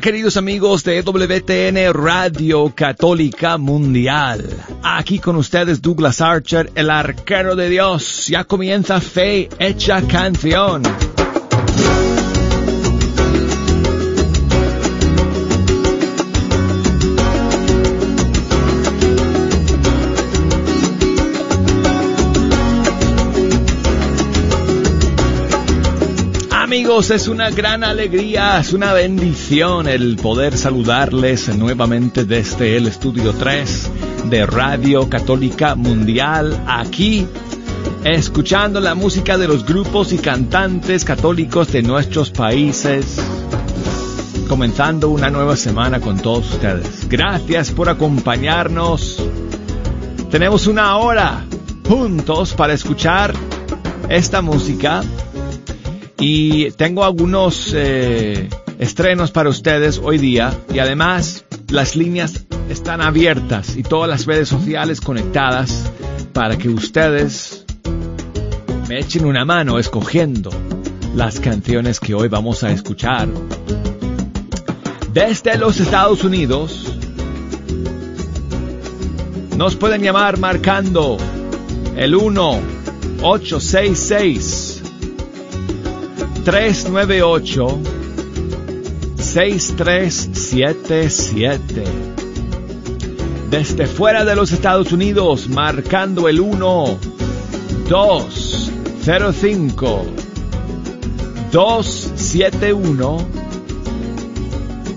Queridos amigos de WTN Radio Católica Mundial. Aquí con ustedes Douglas Archer, el arquero de Dios. Ya comienza Fe Hecha Canción. Amigos, es una gran alegría, es una bendición el poder saludarles nuevamente desde el estudio 3 de Radio Católica Mundial aquí, escuchando la música de los grupos y cantantes católicos de nuestros países, comenzando una nueva semana con todos ustedes. Gracias por acompañarnos. Tenemos una hora juntos para escuchar esta música y tengo algunos eh, estrenos para ustedes hoy día y además las líneas están abiertas y todas las redes sociales conectadas para que ustedes me echen una mano escogiendo las canciones que hoy vamos a escuchar. Desde los Estados Unidos nos pueden llamar marcando el 1 866 398 6377. Desde fuera de los Estados Unidos, marcando el 1 205 271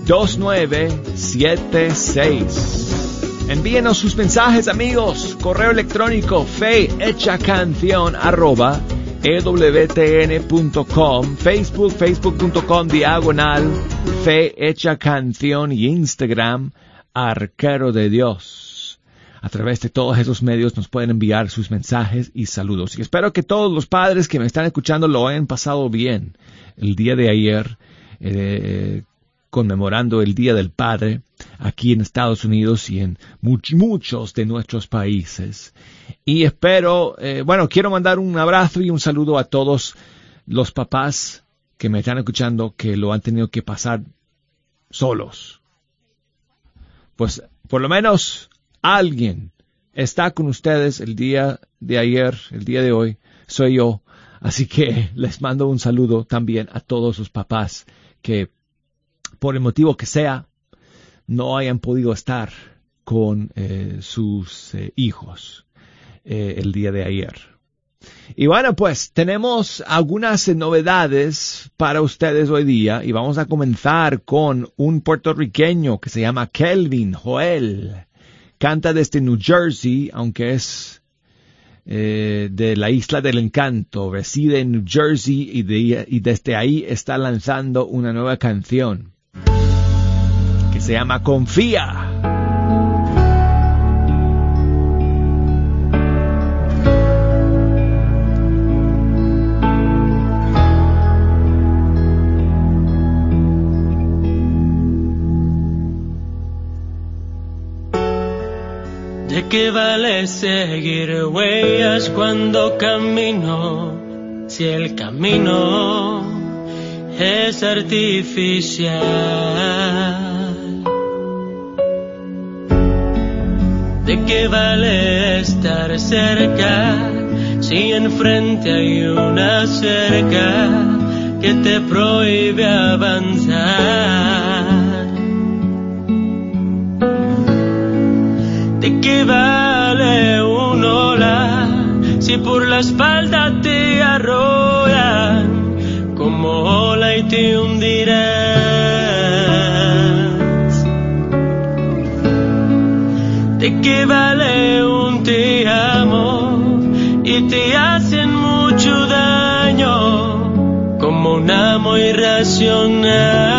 2976. Envíenos sus mensajes amigos, correo electrónico fe hecha canción arroba ewtn.com, Facebook, facebook.com, diagonal, fe hecha canción y Instagram, arquero de Dios. A través de todos esos medios nos pueden enviar sus mensajes y saludos. Y espero que todos los padres que me están escuchando lo hayan pasado bien el día de ayer, eh, conmemorando el Día del Padre aquí en Estados Unidos y en muchos de nuestros países. Y espero, eh, bueno, quiero mandar un abrazo y un saludo a todos los papás que me están escuchando que lo han tenido que pasar solos. Pues por lo menos alguien está con ustedes el día de ayer, el día de hoy, soy yo. Así que les mando un saludo también a todos los papás que por el motivo que sea no hayan podido estar con eh, sus eh, hijos. Eh, el día de ayer. Y bueno, pues tenemos algunas novedades para ustedes hoy día y vamos a comenzar con un puertorriqueño que se llama Kelvin Joel. Canta desde New Jersey, aunque es eh, de la isla del encanto, reside en New Jersey y, y desde ahí está lanzando una nueva canción se llama Confía. ¿De qué vale seguir huellas cuando camino si el camino es artificial? ¿De qué vale estar cerca si enfrente hay una cerca que te prohíbe avanzar? ¿De qué vale un hola si por la espalda te arrollan Que vale un te amo y te hacen mucho daño como un amo irracional.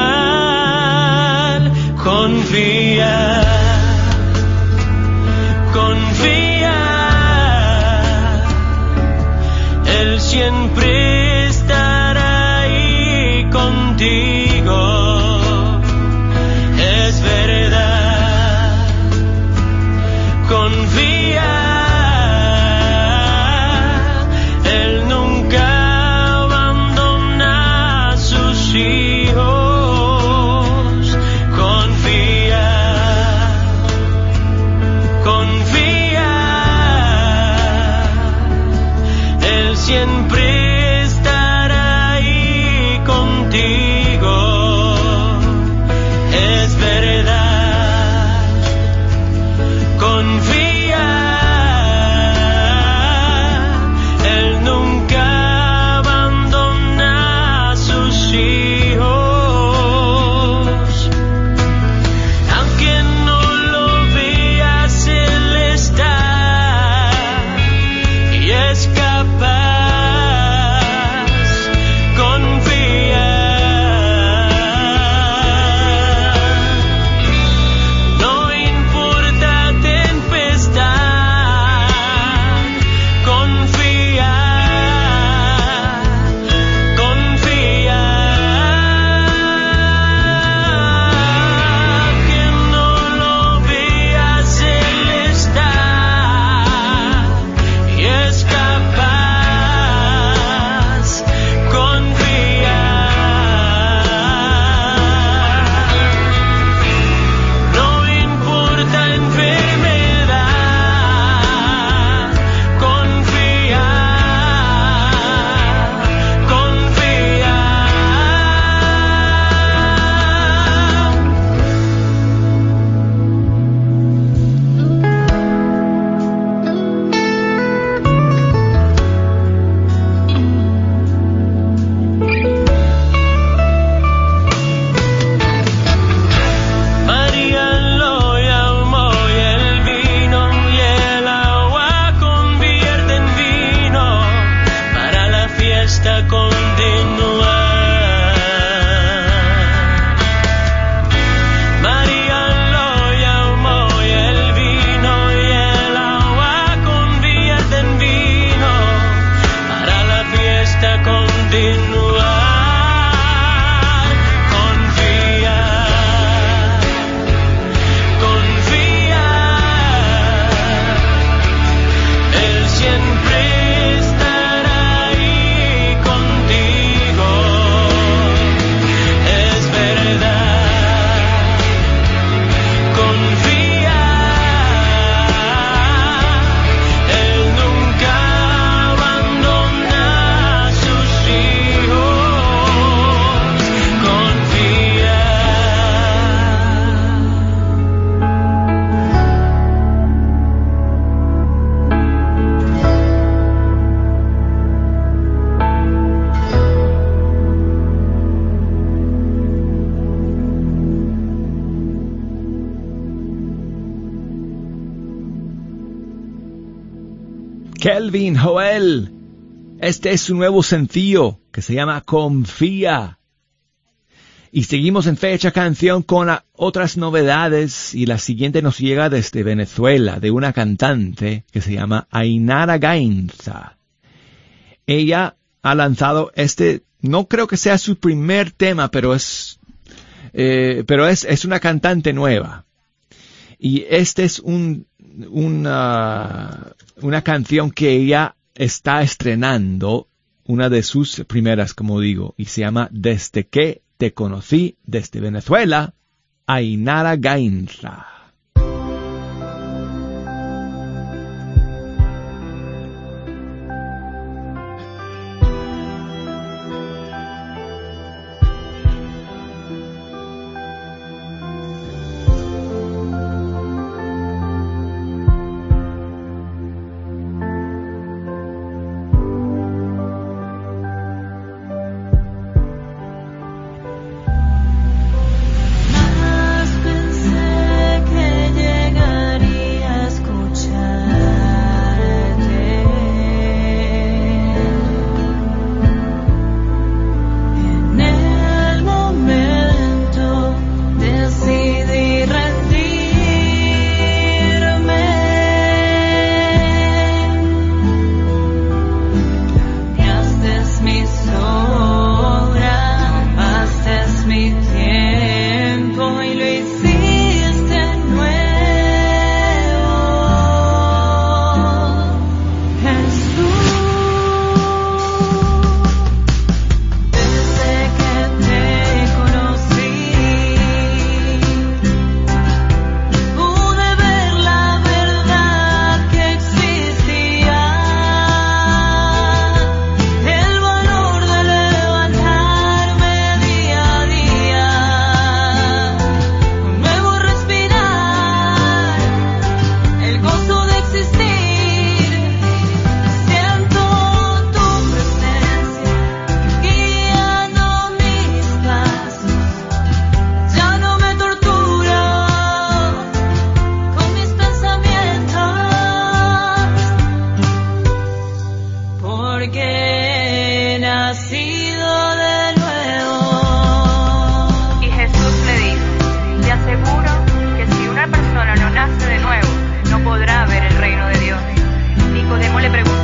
Este es su nuevo sencillo que se llama Confía. Y seguimos en fecha canción con ah, otras novedades y la siguiente nos llega desde Venezuela de una cantante que se llama Ainara Gainza. Ella ha lanzado este, no creo que sea su primer tema, pero es, eh, pero es, es una cantante nueva. Y este es un, una, una canción que ella está estrenando, una de sus primeras, como digo, y se llama Desde que te conocí desde Venezuela, Ainara Gainza. ¿Cómo le pregunto?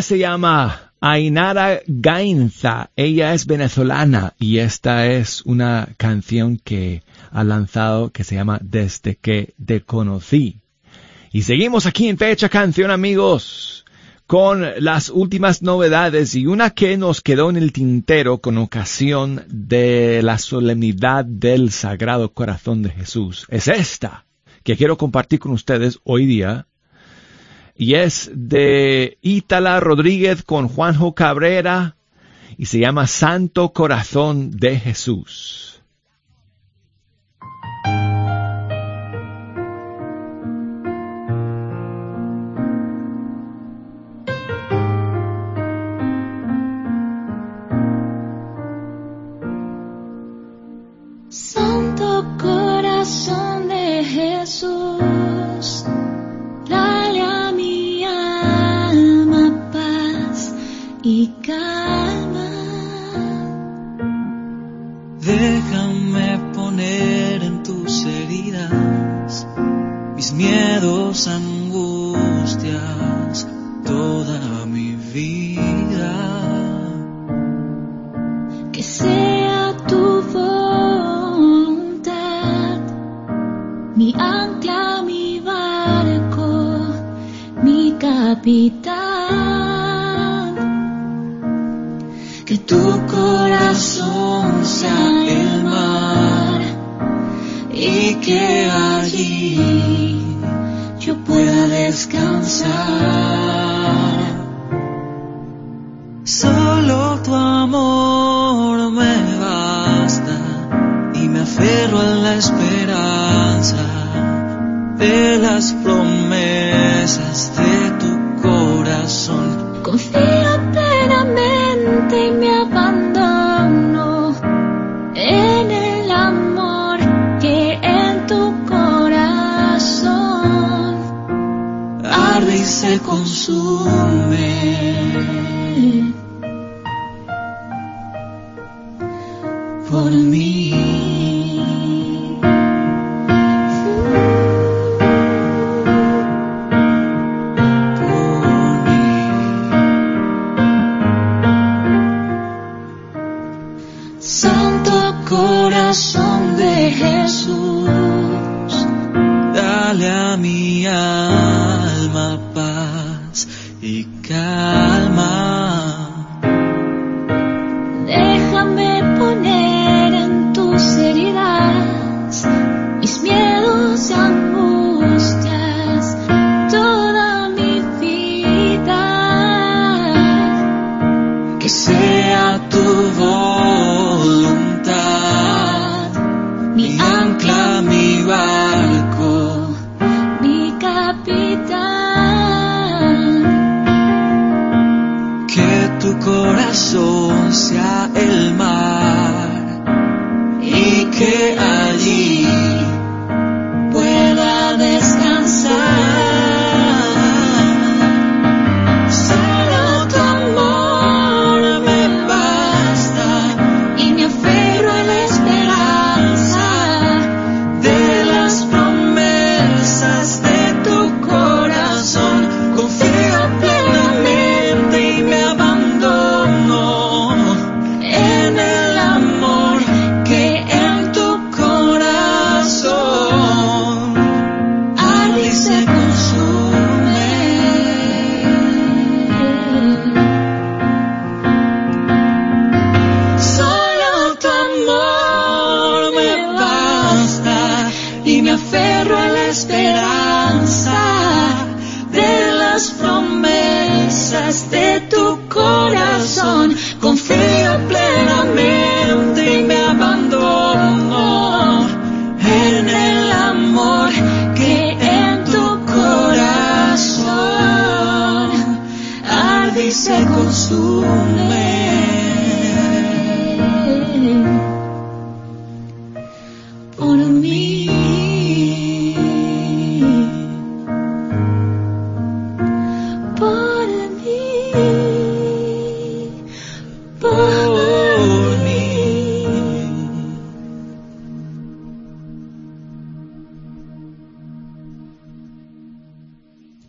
Se llama Ainara Gainza. Ella es venezolana y esta es una canción que ha lanzado que se llama Desde que te conocí. Y seguimos aquí en Fecha Canción, amigos, con las últimas novedades y una que nos quedó en el tintero con ocasión de la solemnidad del Sagrado Corazón de Jesús. Es esta que quiero compartir con ustedes hoy día y es de Ítala Rodríguez con Juanjo Cabrera y se llama Santo Corazón de Jesús. Santo Corazón de Jesús. Ikaw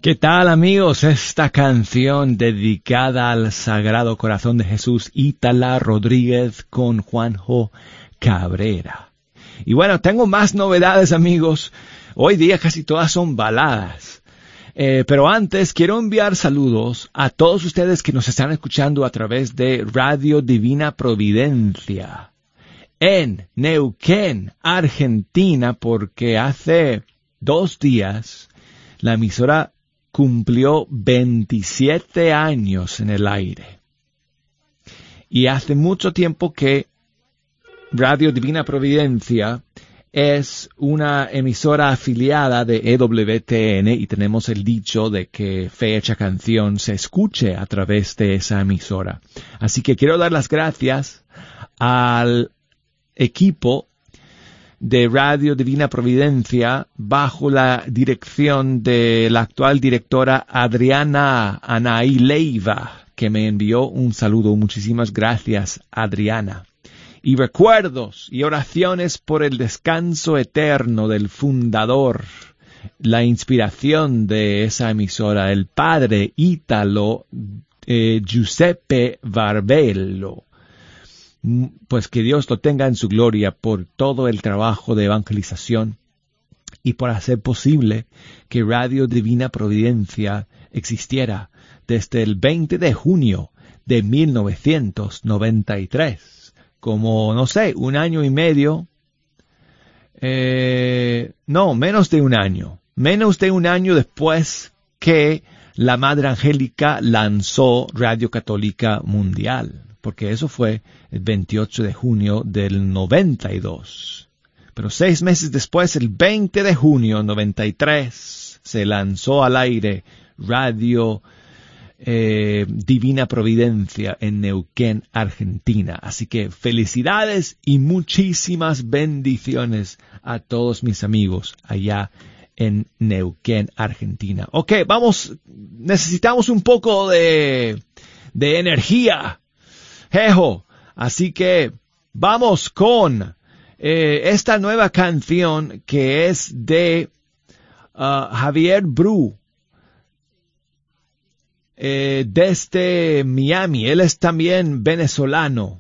¿Qué tal amigos? Esta canción dedicada al Sagrado Corazón de Jesús, Ítala Rodríguez con Juanjo Cabrera. Y bueno, tengo más novedades amigos. Hoy día casi todas son baladas. Eh, pero antes quiero enviar saludos a todos ustedes que nos están escuchando a través de Radio Divina Providencia en Neuquén, Argentina, porque hace dos días la emisora cumplió 27 años en el aire. Y hace mucho tiempo que Radio Divina Providencia es una emisora afiliada de EWTN y tenemos el dicho de que Fecha Canción se escuche a través de esa emisora. Así que quiero dar las gracias al equipo de Radio Divina Providencia bajo la dirección de la actual directora Adriana Anaí Leiva, que me envió un saludo. Muchísimas gracias, Adriana. Y recuerdos y oraciones por el descanso eterno del fundador, la inspiración de esa emisora, el padre ítalo eh, Giuseppe Barbello pues que Dios lo tenga en su gloria por todo el trabajo de evangelización y por hacer posible que Radio Divina Providencia existiera desde el 20 de junio de 1993, como, no sé, un año y medio, eh, no, menos de un año, menos de un año después que la Madre Angélica lanzó Radio Católica Mundial porque eso fue el 28 de junio del 92. Pero seis meses después, el 20 de junio 93, se lanzó al aire Radio eh, Divina Providencia en Neuquén, Argentina. Así que felicidades y muchísimas bendiciones a todos mis amigos allá en Neuquén, Argentina. Ok, vamos, necesitamos un poco de, de energía Jejo. Así que Vamos con eh, esta nueva canción que es de uh, Javier Bru. Eh, desde Miami. Él es también venezolano.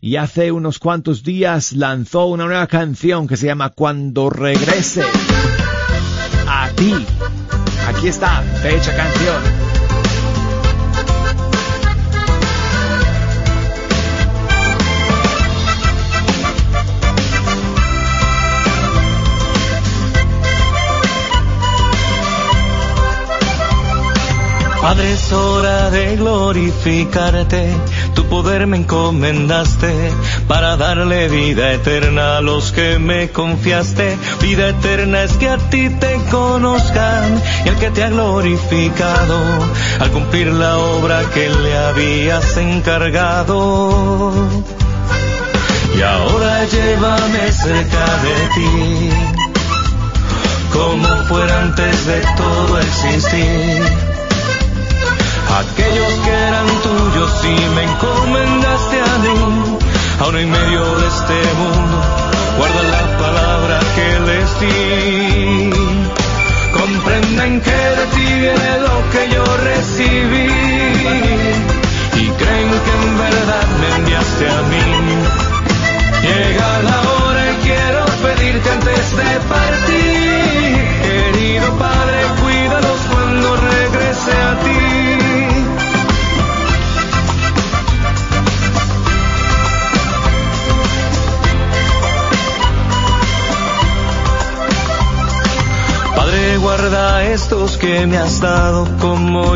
Y hace unos cuantos días lanzó una nueva canción que se llama Cuando regrese a ti. Aquí está, fecha canción. Padre, es hora de glorificarte, tu poder me encomendaste para darle vida eterna a los que me confiaste. Vida eterna es que a ti te conozcan y el que te ha glorificado al cumplir la obra que le habías encargado. Y ahora llévame cerca de ti, como fuera antes de todo existir aquellos que eran tuyos y me encomendaste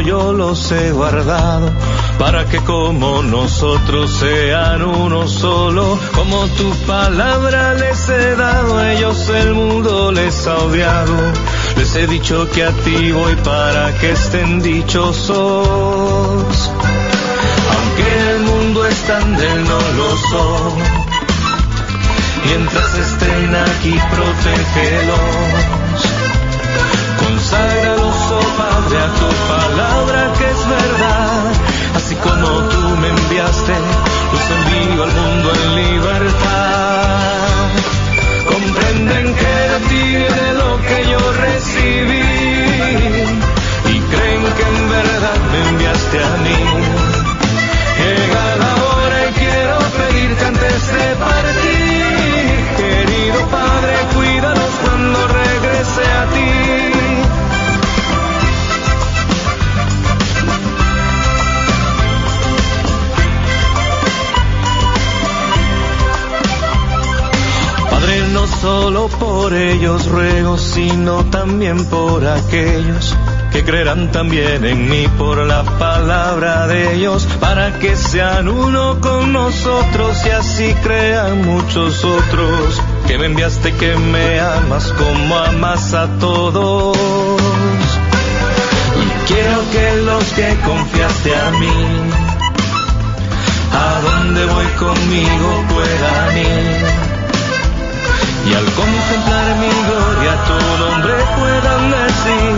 yo los he guardado, para que como nosotros sean uno solo, como tu palabra les he dado, ellos el mundo les ha odiado. Les he dicho que a ti voy para que estén dichosos. Aunque el mundo es tan no lo son. Mientras estén aquí, protégelos A tu palabra que es verdad. Así como tú me enviaste, los envío al mundo en libertad. Comprenden que de ti viene lo que yo recibí. Y creen que en verdad me enviaste a mí. Llega solo por ellos ruego, sino también por aquellos que creerán también en mí por la palabra de ellos, para que sean uno con nosotros y así crean muchos otros, que me enviaste, que me amas como amas a todos. Y quiero que los que confiaste a mí, a donde voy conmigo puedan ir y al contemplar mi gloria tu nombre puedan decir,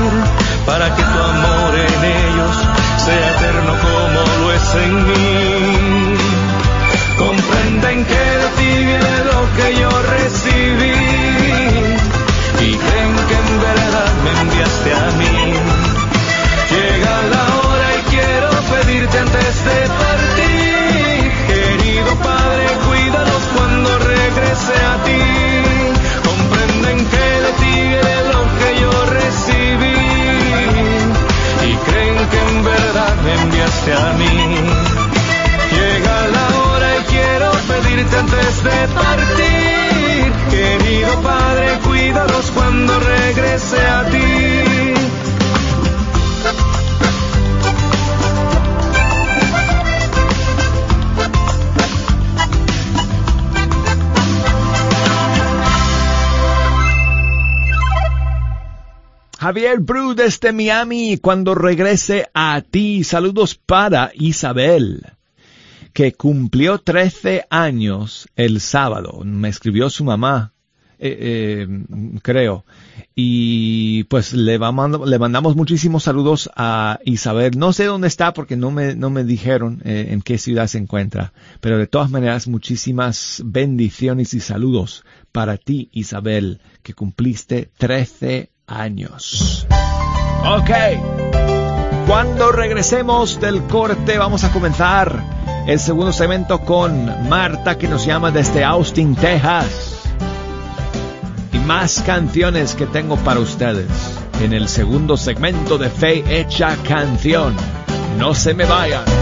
para que tu amor en ellos sea eterno como lo es en mí. Comprenden que de ti viene lo que yo recibí y creen que en verdad me enviaste a mí. A mí. Llega la hora y quiero pedirte antes de partir. Querido Padre, cuídalos cuando regrese a ti. Javier Bru desde Miami, cuando regrese a ti, saludos para Isabel, que cumplió 13 años el sábado. Me escribió su mamá eh, creo. Y pues le, vamos, le mandamos muchísimos saludos a Isabel. No sé dónde está porque no me, no me dijeron eh, en qué ciudad se encuentra. Pero de todas maneras, muchísimas bendiciones y saludos para ti, Isabel, que cumpliste 13 años. Ok. Cuando regresemos del corte vamos a comenzar el segundo segmento con Marta que nos llama desde Austin, Texas y más canciones que tengo para ustedes en el segundo segmento de Fe Hecha Canción. No se me vayan.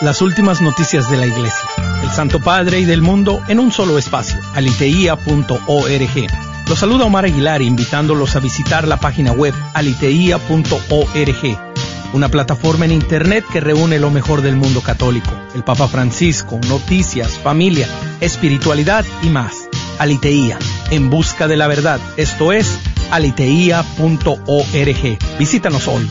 Las últimas noticias de la Iglesia, el Santo Padre y del mundo en un solo espacio, aliteia.org. Los saluda Omar Aguilar invitándolos a visitar la página web aliteia.org, una plataforma en Internet que reúne lo mejor del mundo católico, el Papa Francisco, noticias, familia, espiritualidad y más. Aliteía, en busca de la verdad, esto es aliteia.org. Visítanos hoy.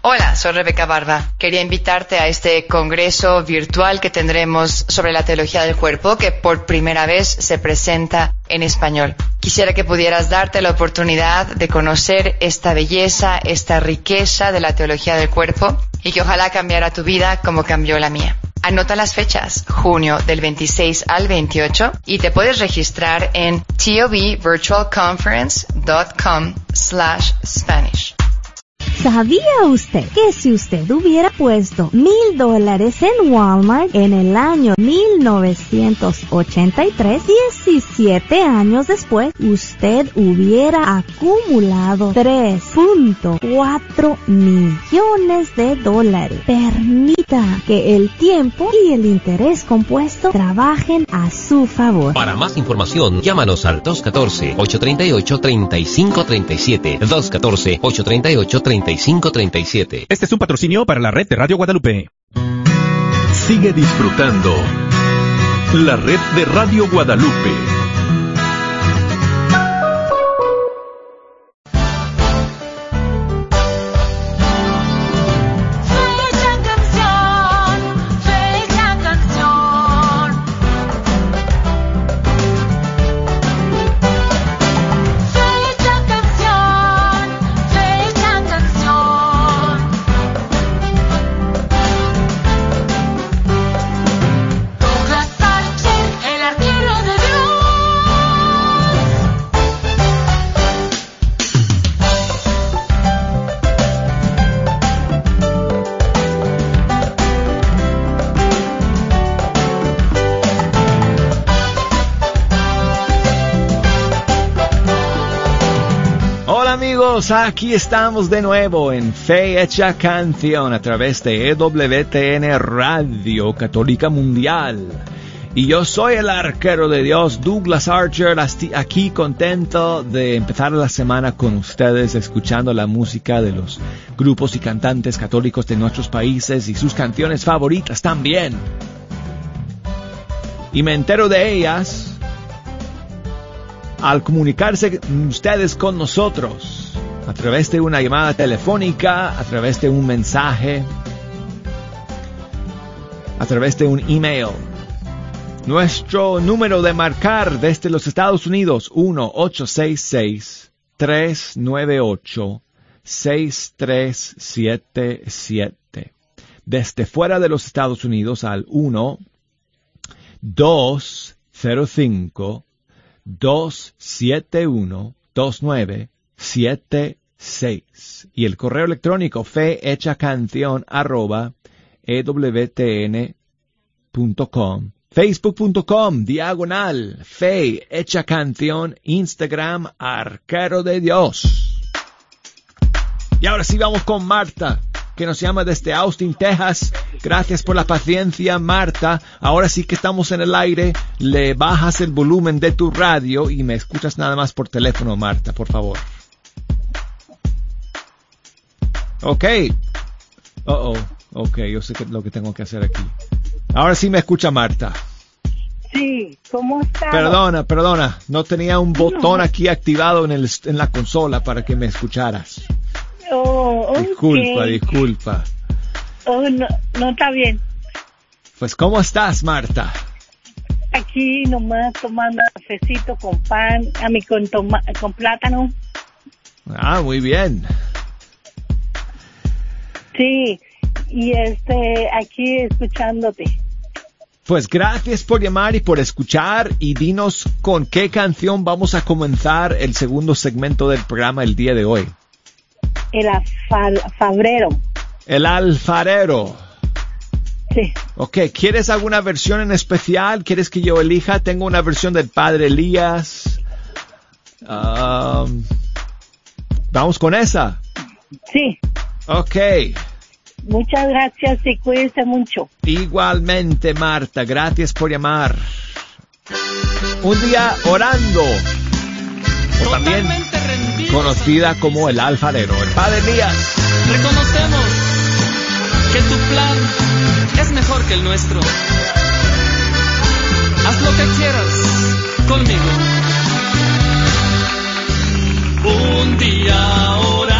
Hola, soy Rebeca Barba. Quería invitarte a este congreso virtual que tendremos sobre la teología del cuerpo que por primera vez se presenta en español. Quisiera que pudieras darte la oportunidad de conocer esta belleza, esta riqueza de la teología del cuerpo y que ojalá cambiara tu vida como cambió la mía. Anota las fechas, junio del 26 al 28 y te puedes registrar en tobvirtualconference.com slash Spanish. ¿Sabía usted que si usted hubiera puesto mil dólares en Walmart en el año 1983, 17 años después, usted hubiera acumulado 3.4 millones de dólares? Permita que el tiempo y el interés compuesto trabajen a su favor. Para más información, llámanos al 214-838-3537. 214-838-3537. 3537. Este es un patrocinio para la red de Radio Guadalupe. Sigue disfrutando la red de Radio Guadalupe. Amigos, aquí estamos de nuevo en Fe Hecha Canción a través de EWTN Radio Católica Mundial. Y yo soy el arquero de Dios, Douglas Archer, aquí contento de empezar la semana con ustedes, escuchando la música de los grupos y cantantes católicos de nuestros países y sus canciones favoritas también. Y me entero de ellas al comunicarse ustedes con nosotros a través de una llamada telefónica, a través de un mensaje, a través de un email. Nuestro número de marcar desde los Estados Unidos 1-866-398-6377. Desde fuera de los Estados Unidos al 1 205 271 2976 y el correo electrónico fe hecha canción arroba ewtn.com facebook.com diagonal fe hecha canción Instagram arquero de Dios y ahora sí vamos con Marta que nos llama desde Austin, Texas. Gracias por la paciencia, Marta. Ahora sí que estamos en el aire. Le bajas el volumen de tu radio y me escuchas nada más por teléfono, Marta, por favor. Ok. Oh, oh. Ok, yo sé que lo que tengo que hacer aquí. Ahora sí me escucha Marta. Sí, ¿cómo está? Perdona, perdona. No tenía un botón aquí activado en, el, en la consola para que me escucharas. Oh, Disculpa, disculpa. Oh, no, no está bien. Pues, ¿cómo estás, Marta? Aquí nomás tomando cafecito con pan, a mí con, toma, con plátano. Ah, muy bien. Sí, y este, aquí escuchándote. Pues gracias por llamar y por escuchar y dinos con qué canción vamos a comenzar el segundo segmento del programa el día de hoy. El alfarero. El alfarero. Sí. Ok, ¿quieres alguna versión en especial? ¿Quieres que yo elija? Tengo una versión del Padre Elías. Um, Vamos con esa. Sí. Ok. Muchas gracias y cuídese mucho. Igualmente, Marta, gracias por llamar. Un día orando. O también conocida como el alfarero, el Padre Elías. Reconocemos que tu plan es mejor que el nuestro. Haz lo que quieras conmigo. Un día orando le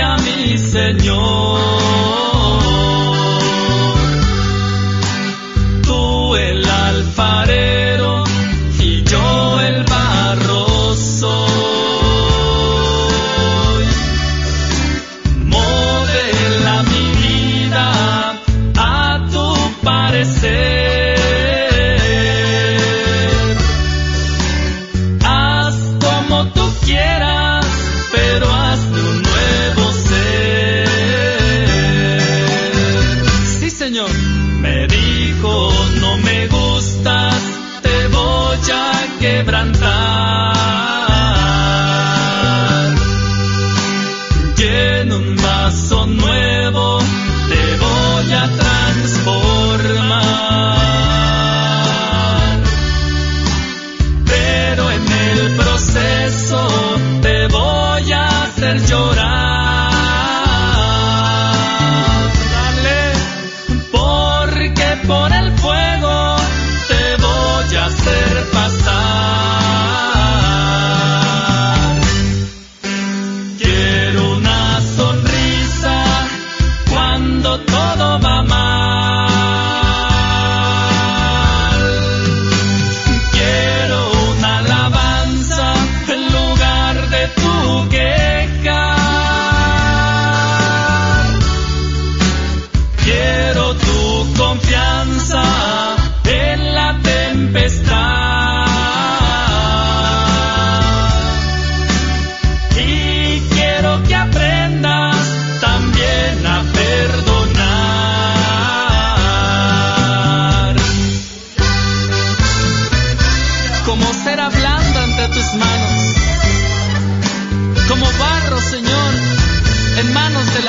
a mi Señor, tú el alfarero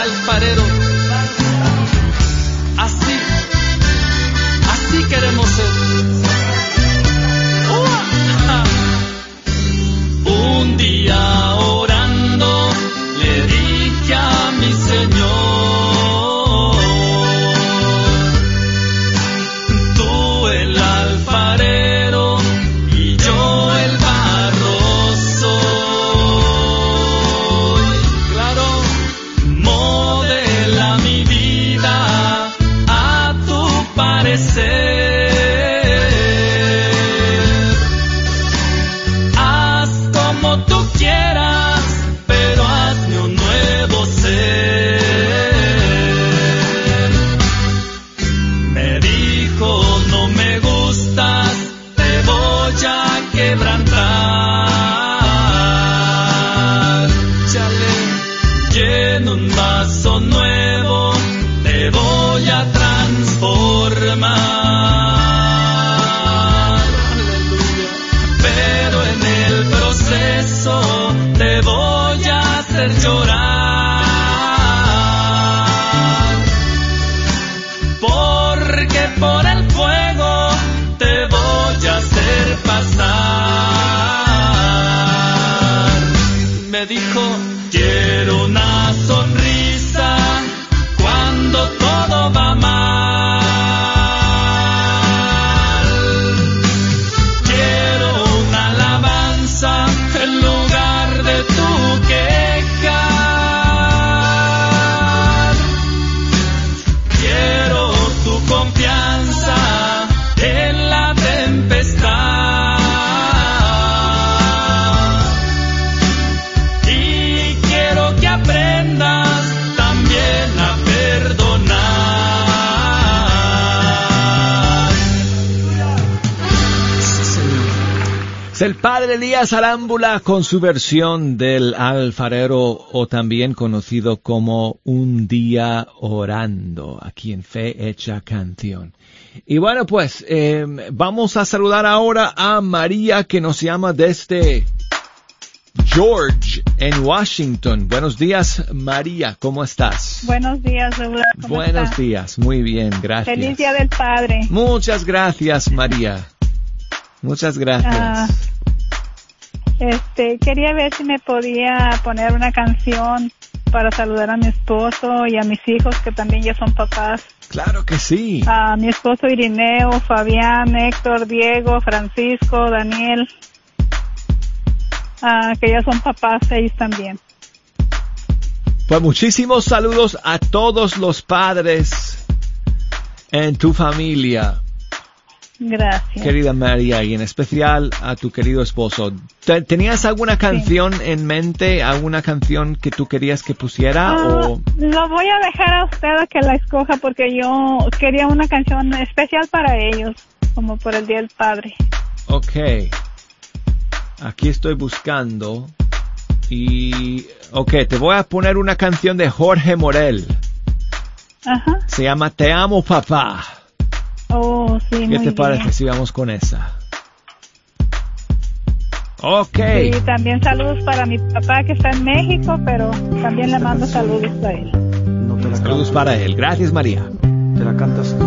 al farero Es el padre Elías Arámbula con su versión del alfarero o también conocido como Un día orando aquí en Fe Hecha Canción. Y bueno pues eh, vamos a saludar ahora a María que nos llama desde George en Washington. Buenos días María, ¿cómo estás? Buenos días, Raúl. ¿Cómo Buenos estás? días, muy bien, gracias. Feliz Día del Padre. Muchas gracias María. Muchas gracias. Ah, este, quería ver si me podía poner una canción para saludar a mi esposo y a mis hijos que también ya son papás. Claro que sí. A mi esposo Irineo, Fabián, Héctor, Diego, Francisco, Daniel, ah, que ya son papás ellos también. Pues muchísimos saludos a todos los padres en tu familia, Gracias. querida María, y en especial a tu querido esposo. ¿Te- ¿Tenías alguna canción en mente, alguna canción que tú querías que pusiera Ah, o Lo voy a dejar a usted a que la escoja porque yo quería una canción especial para ellos, como por el Día del Padre. Ok. Aquí estoy buscando. Y... Ok, te voy a poner una canción de Jorge Morel. Ajá. Se llama Te amo papá. Oh, sí, ¿Qué muy te parece bien. si vamos con esa? Ok. Y también saludos para mi papá que está en México, pero también le mando saludos a él. Saludos para él. Gracias María. te la cantas tú.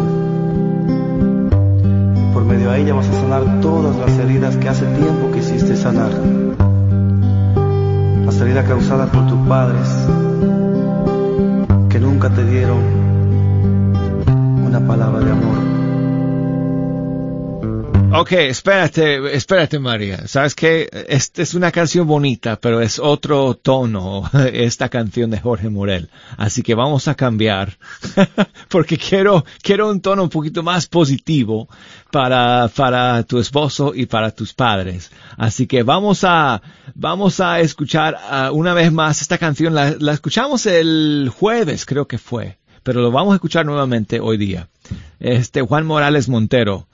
Por medio de ella vas a sanar todas las heridas que hace tiempo quisiste sanar. Las heridas causadas por tus padres que nunca te dieron una palabra de amor. Ok, espérate, espérate María. Sabes que esta es una canción bonita, pero es otro tono esta canción de Jorge Morel. Así que vamos a cambiar porque quiero, quiero un tono un poquito más positivo para, para tu esposo y para tus padres. Así que vamos a, vamos a escuchar ah, una vez más esta canción. La, la escuchamos el jueves, creo que fue, pero lo vamos a escuchar nuevamente hoy día. Este Juan Morales Montero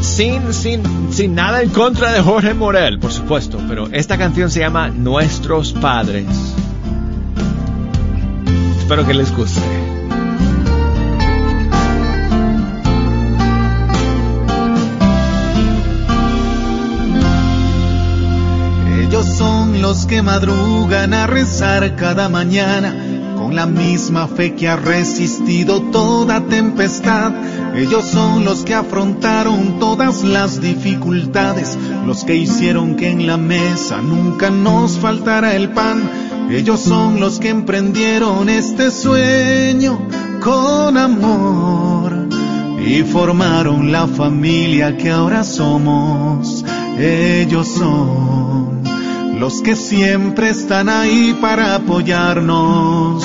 sin, sin, sin nada en contra de Jorge Morel, por supuesto, pero esta canción se llama Nuestros Padres. Espero que les guste. Ellos son los que madrugan a rezar cada mañana la misma fe que ha resistido toda tempestad. Ellos son los que afrontaron todas las dificultades, los que hicieron que en la mesa nunca nos faltara el pan. Ellos son los que emprendieron este sueño con amor y formaron la familia que ahora somos. Ellos son los que siempre están ahí para apoyarnos.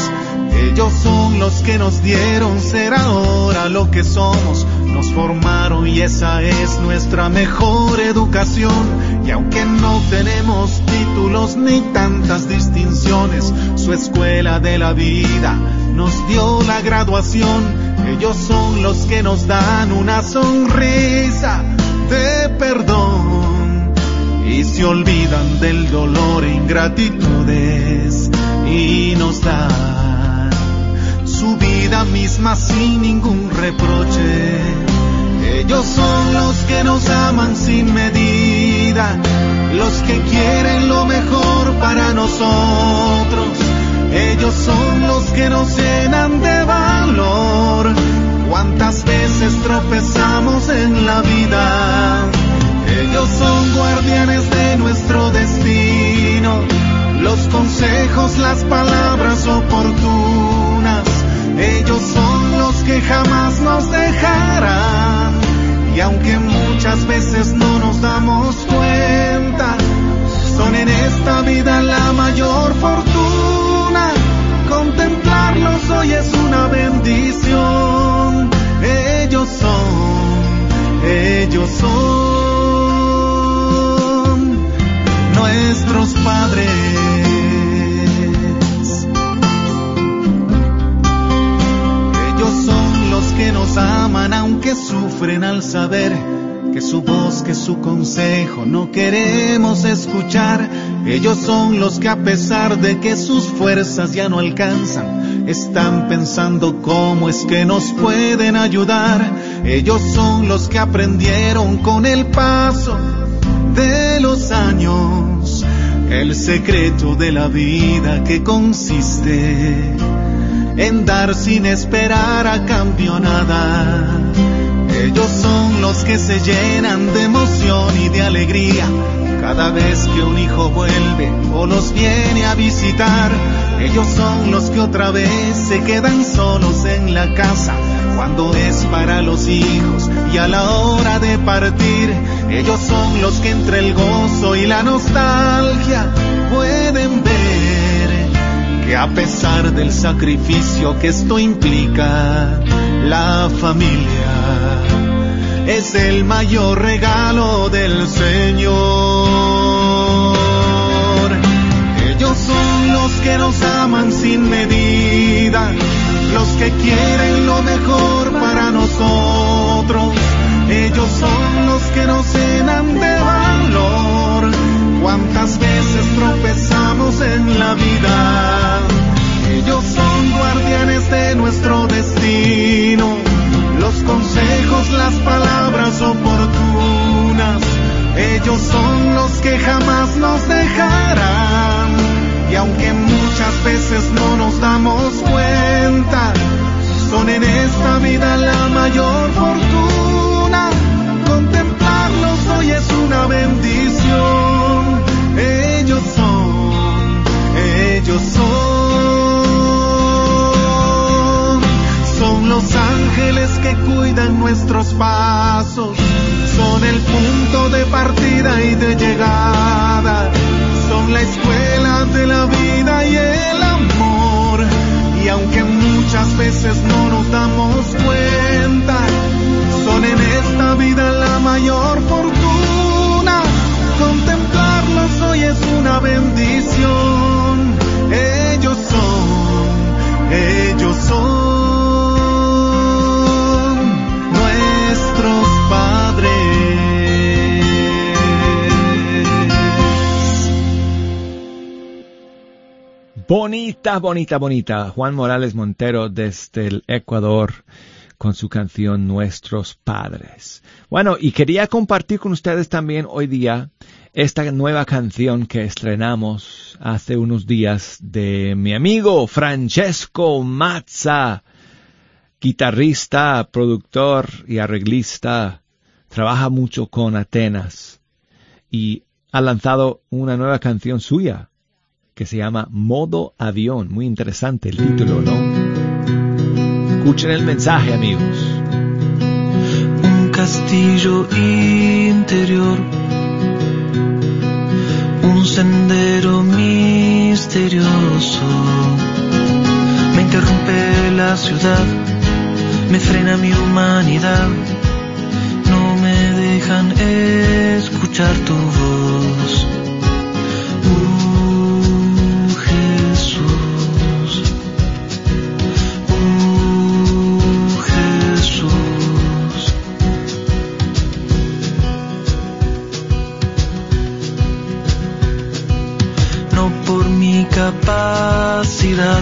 Ellos son los que nos dieron ser ahora lo que somos, nos formaron y esa es nuestra mejor educación. Y aunque no tenemos títulos ni tantas distinciones, su escuela de la vida nos dio la graduación. Ellos son los que nos dan una sonrisa de perdón y se olvidan del dolor e ingratitudes y nos dan su vida misma sin ningún reproche. Ellos son los que nos aman sin medida, los que quieren lo mejor para nosotros. Ellos son los que nos llenan de valor. Cuántas veces tropezamos en la vida. Ellos son guardianes de nuestro destino, los consejos, las palabras oportunas. Ellos son los que jamás nos dejarán. Y aunque muchas veces no nos damos cuenta, son en esta vida la mayor fortuna. Contemplarlos hoy es una bendición. Ellos son, ellos son que sufren al saber que su voz que su consejo no queremos escuchar. Ellos son los que a pesar de que sus fuerzas ya no alcanzan, están pensando cómo es que nos pueden ayudar. Ellos son los que aprendieron con el paso de los años el secreto de la vida que consiste en dar sin esperar a cambio nada. Ellos son los que se llenan de emoción y de alegría cada vez que un hijo vuelve o los viene a visitar. Ellos son los que otra vez se quedan solos en la casa cuando es para los hijos y a la hora de partir. Ellos son los que entre el gozo y la nostalgia pueden ver que a pesar del sacrificio que esto implica, la familia es el mayor regalo del Señor. Ellos son los que nos aman sin medida, los que quieren lo mejor para nosotros. Ellos son los que nos llenan de valor. Cuántas veces tropezamos en la vida. Ellos son guardianes de nuestro destino los consejos, las palabras. Ellos son los que jamás nos dejarán. Y aunque muchas veces no nos damos cuenta, son en esta vida la mayor fortuna. Contemplarlos hoy es una bendición. Ellos son, ellos son. Son los ángeles que cuidan nuestros pasos. Partida y de llegada. Son la escuela de la vida y el amor. Y aunque muchas veces no nos damos cuenta, son en esta vida la mayor fortuna. Bonita, bonita, bonita. Juan Morales Montero desde el Ecuador con su canción Nuestros Padres. Bueno, y quería compartir con ustedes también hoy día esta nueva canción que estrenamos hace unos días de mi amigo Francesco Mazza, guitarrista, productor y arreglista. Trabaja mucho con Atenas y ha lanzado una nueva canción suya que se llama Modo Avión. Muy interesante el título, ¿no? Escuchen el mensaje, amigos. Un castillo interior, un sendero misterioso, me interrumpe la ciudad, me frena mi humanidad, no me dejan escuchar tu voz. Uh, capacidad,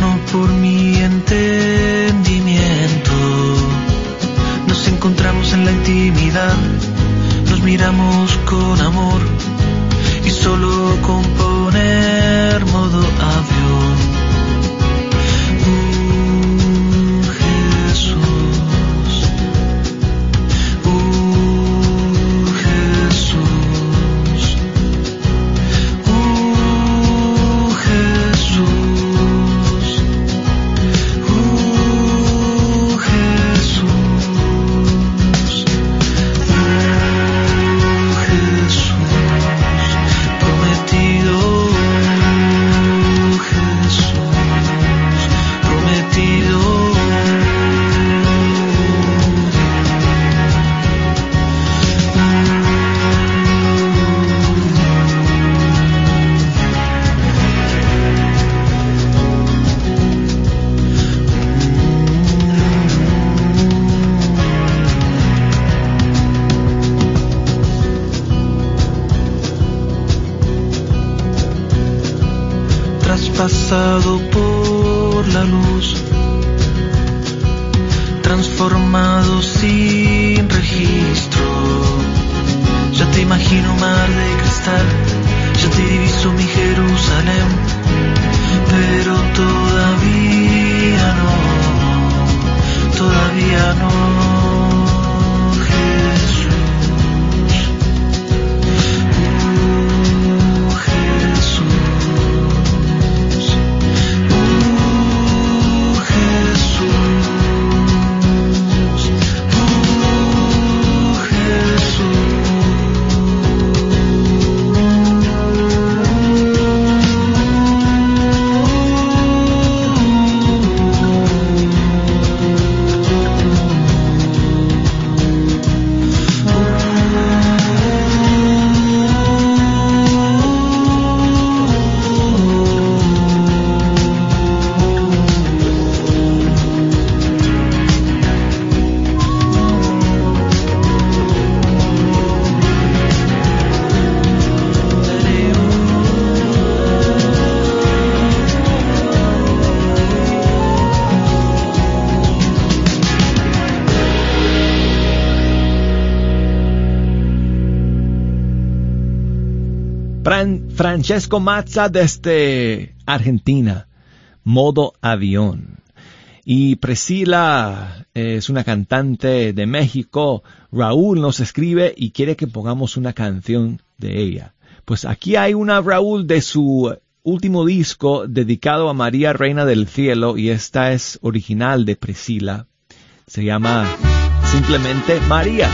no por mi entendimiento. Nos encontramos en la intimidad, nos miramos con amor y solo con poner modo avión. Francesco Mazza desde Argentina, modo avión. Y Priscila es una cantante de México. Raúl nos escribe y quiere que pongamos una canción de ella. Pues aquí hay una Raúl de su último disco dedicado a María Reina del Cielo y esta es original de Priscila. Se llama simplemente María.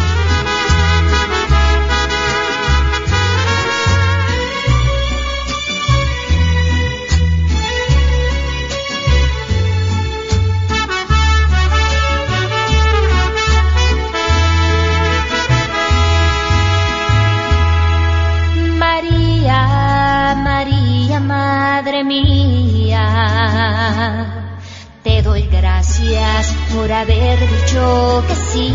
Por haber dicho que sí,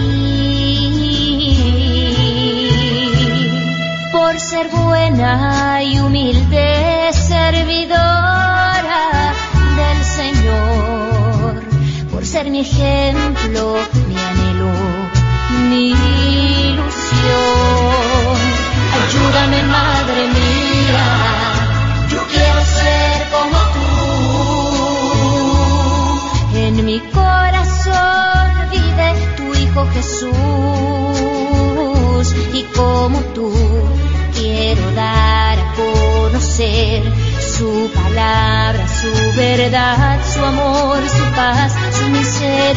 por ser buena y humilde servidora del Señor, por ser mi ejemplo, mi anhelo, mi ilusión. Ayúdame, Madre mía su misericordia,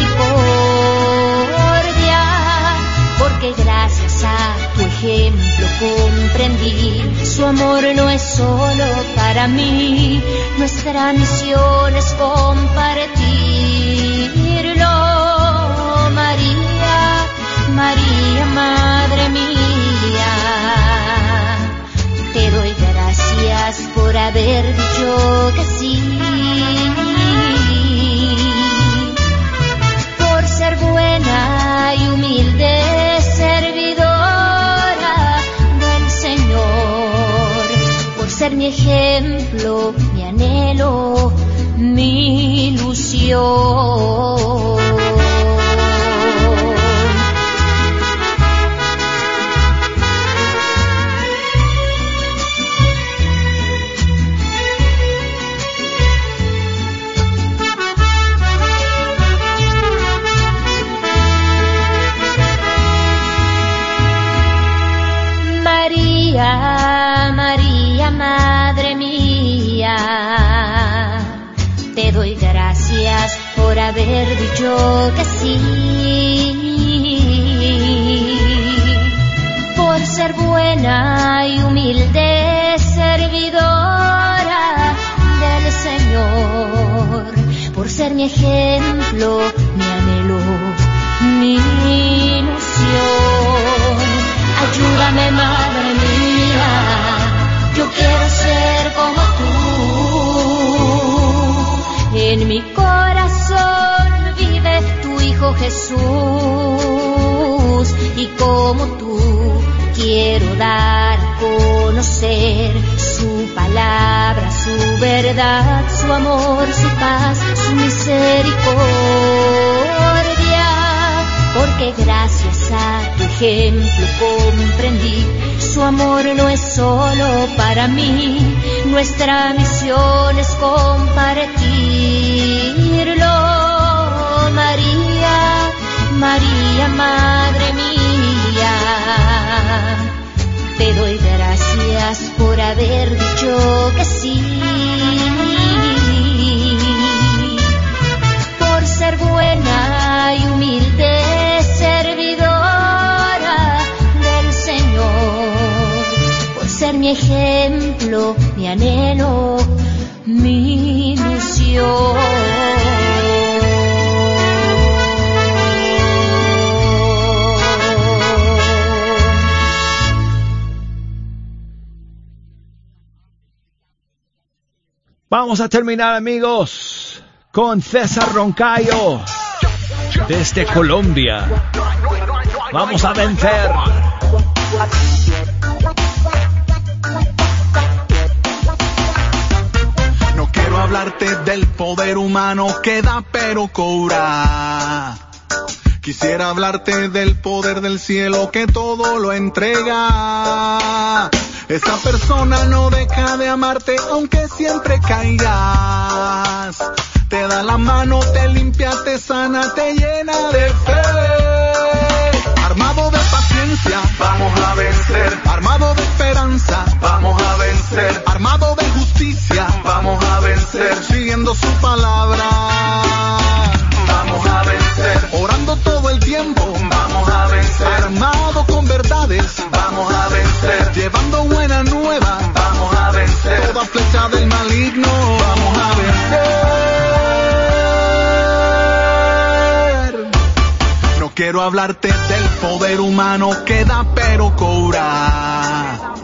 porque gracias a tu ejemplo comprendí, su amor no es solo para mí, nuestra misión es compartir mi ejemplo, mi anhelo mi ilusión. Mi anhelo, mi ilusión. Ayúdame, Madre mía, yo quiero ser como tú en mi Jesús y como tú quiero dar con conocer su palabra, su verdad, su amor, ejemplo comprendí, su amor no es solo para mí, nuestra misión es compartirlo. María, María, Madre ejemplo, mi anhelo, mi ilusión. Vamos a terminar amigos con César Roncayo desde Colombia. Vamos a vencer. Poder humano que da pero cobra. Quisiera hablarte del poder del cielo que todo lo entrega. Esa persona no deja de amarte aunque siempre caigas. Te da la mano, te limpia, te sana, te llena de fe. Quiero hablarte del poder humano que da pero cobra.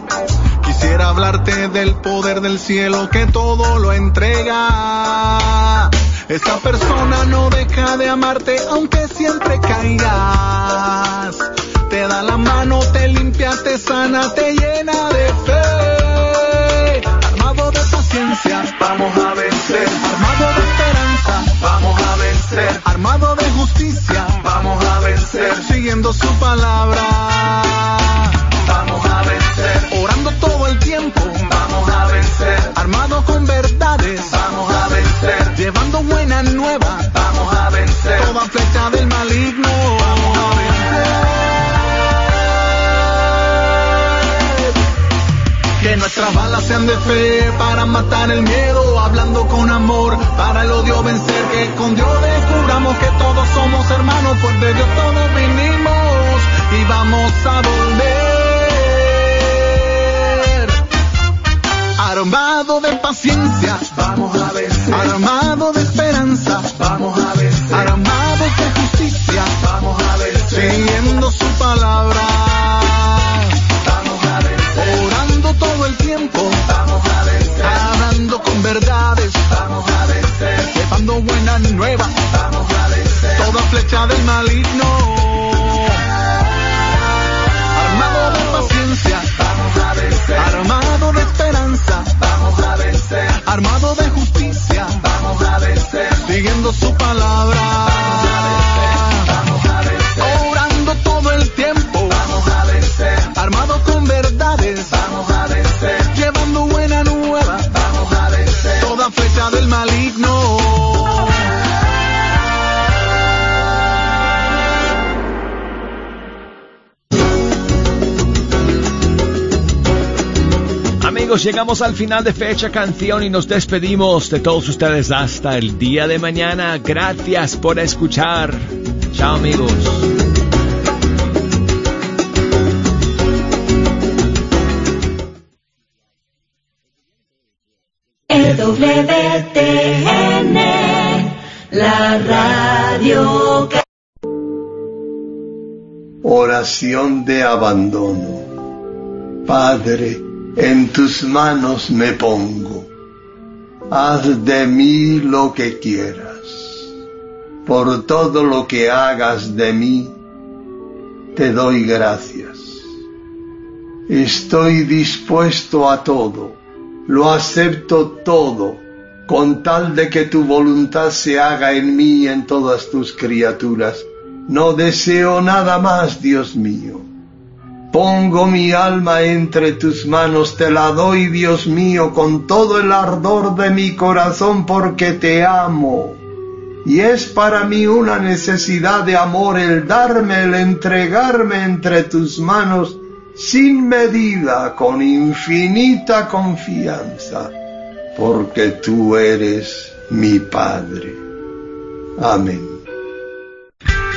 Quisiera hablarte del poder del cielo que todo lo entrega. Esa persona no deja de amarte aunque siempre caigas. Te da la mano, te limpia, te sana, te llena de fe para matar el miedo, hablando con amor para el odio vencer. Que con Dios descubramos que todos somos hermanos, pues de Dios todos vinimos y vamos a volver. Armado de paciencia, vamos llegamos al final de fecha canción y nos despedimos de todos ustedes hasta el día de mañana. Gracias por escuchar. Chao amigos. EWTN, la radio que... Oración de abandono. Padre, en tus manos me pongo. Haz de mí lo que quieras. Por todo lo que hagas de mí, te doy gracias. Estoy dispuesto a todo, lo acepto todo, con tal de que tu voluntad se haga en mí y en todas tus criaturas. No deseo nada más, Dios mío. Pongo mi alma entre tus manos, te la doy, Dios mío, con todo el ardor de mi corazón, porque te amo. Y es para mí una necesidad de amor el darme, el entregarme entre tus manos, sin medida, con infinita confianza, porque tú eres mi Padre. Amén.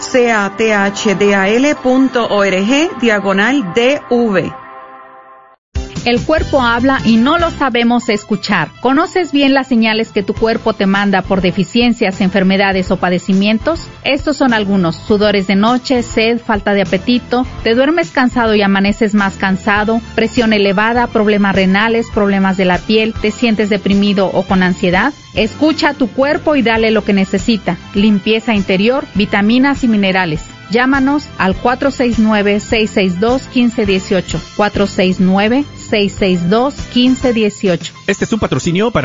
cathdal.org diagonal DV. El cuerpo habla y no lo sabemos escuchar. ¿Conoces bien las señales que tu cuerpo te manda por deficiencias, enfermedades o padecimientos? Estos son algunos. Sudores de noche, sed, falta de apetito, te duermes cansado y amaneces más cansado, presión elevada, problemas renales, problemas de la piel, te sientes deprimido o con ansiedad. Escucha a tu cuerpo y dale lo que necesita. Limpieza interior, vitaminas y minerales. Llámanos al 469-662-1518. 469-662-1518. Este es un patrocinio para